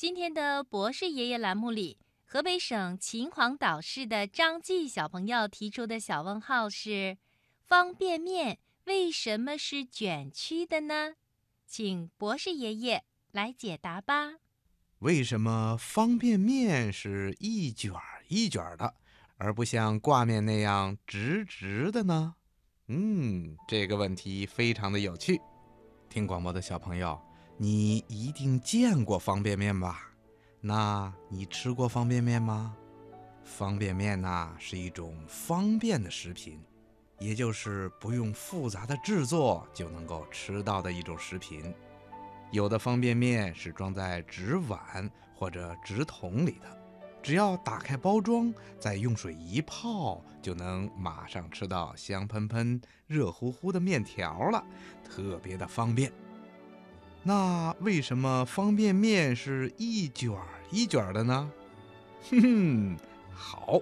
今天的博士爷爷栏目里，河北省秦皇岛市的张继小朋友提出的小问号是：方便面为什么是卷曲的呢？请博士爷爷来解答吧。为什么方便面是一卷一卷的，而不像挂面那样直直的呢？嗯，这个问题非常的有趣。听广播的小朋友。你一定见过方便面吧？那你吃过方便面吗？方便面呐是一种方便的食品，也就是不用复杂的制作就能够吃到的一种食品。有的方便面是装在纸碗或者纸桶里的，只要打开包装，再用水一泡，就能马上吃到香喷喷、热乎乎的面条了，特别的方便。那为什么方便面是一卷一卷的呢？哼哼，好，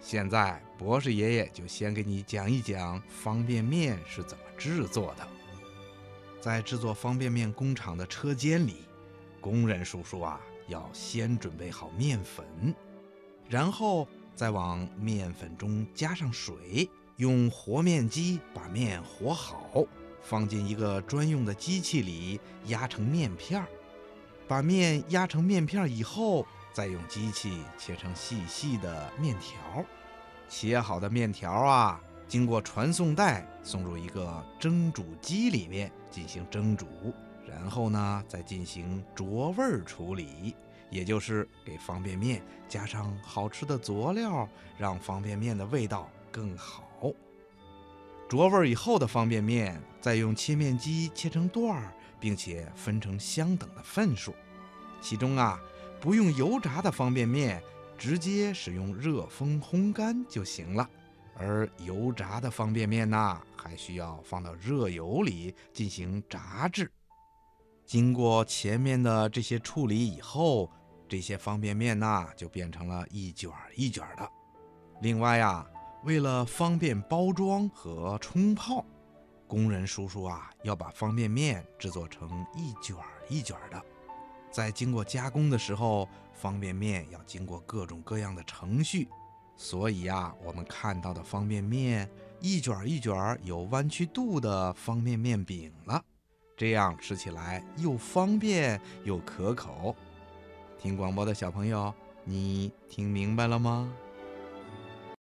现在博士爷爷就先给你讲一讲方便面是怎么制作的。在制作方便面工厂的车间里，工人叔叔啊要先准备好面粉，然后再往面粉中加上水，用和面机把面和好。放进一个专用的机器里压成面片儿，把面压成面片儿以后，再用机器切成细细的面条。切好的面条啊，经过传送带送入一个蒸煮机里面进行蒸煮，然后呢，再进行着味儿处理，也就是给方便面加上好吃的佐料，让方便面的味道更好。着味以后的方便面，再用切面机切成段儿，并且分成相等的份数。其中啊，不用油炸的方便面，直接使用热风烘干就行了；而油炸的方便面呢，还需要放到热油里进行炸制。经过前面的这些处理以后，这些方便面呢，就变成了一卷一卷的。另外呀。为了方便包装和冲泡，工人叔叔啊要把方便面制作成一卷一卷的。在经过加工的时候，方便面要经过各种各样的程序，所以呀，我们看到的方便面一卷一卷有弯曲度的方便面饼了，这样吃起来又方便又可口。听广播的小朋友，你听明白了吗？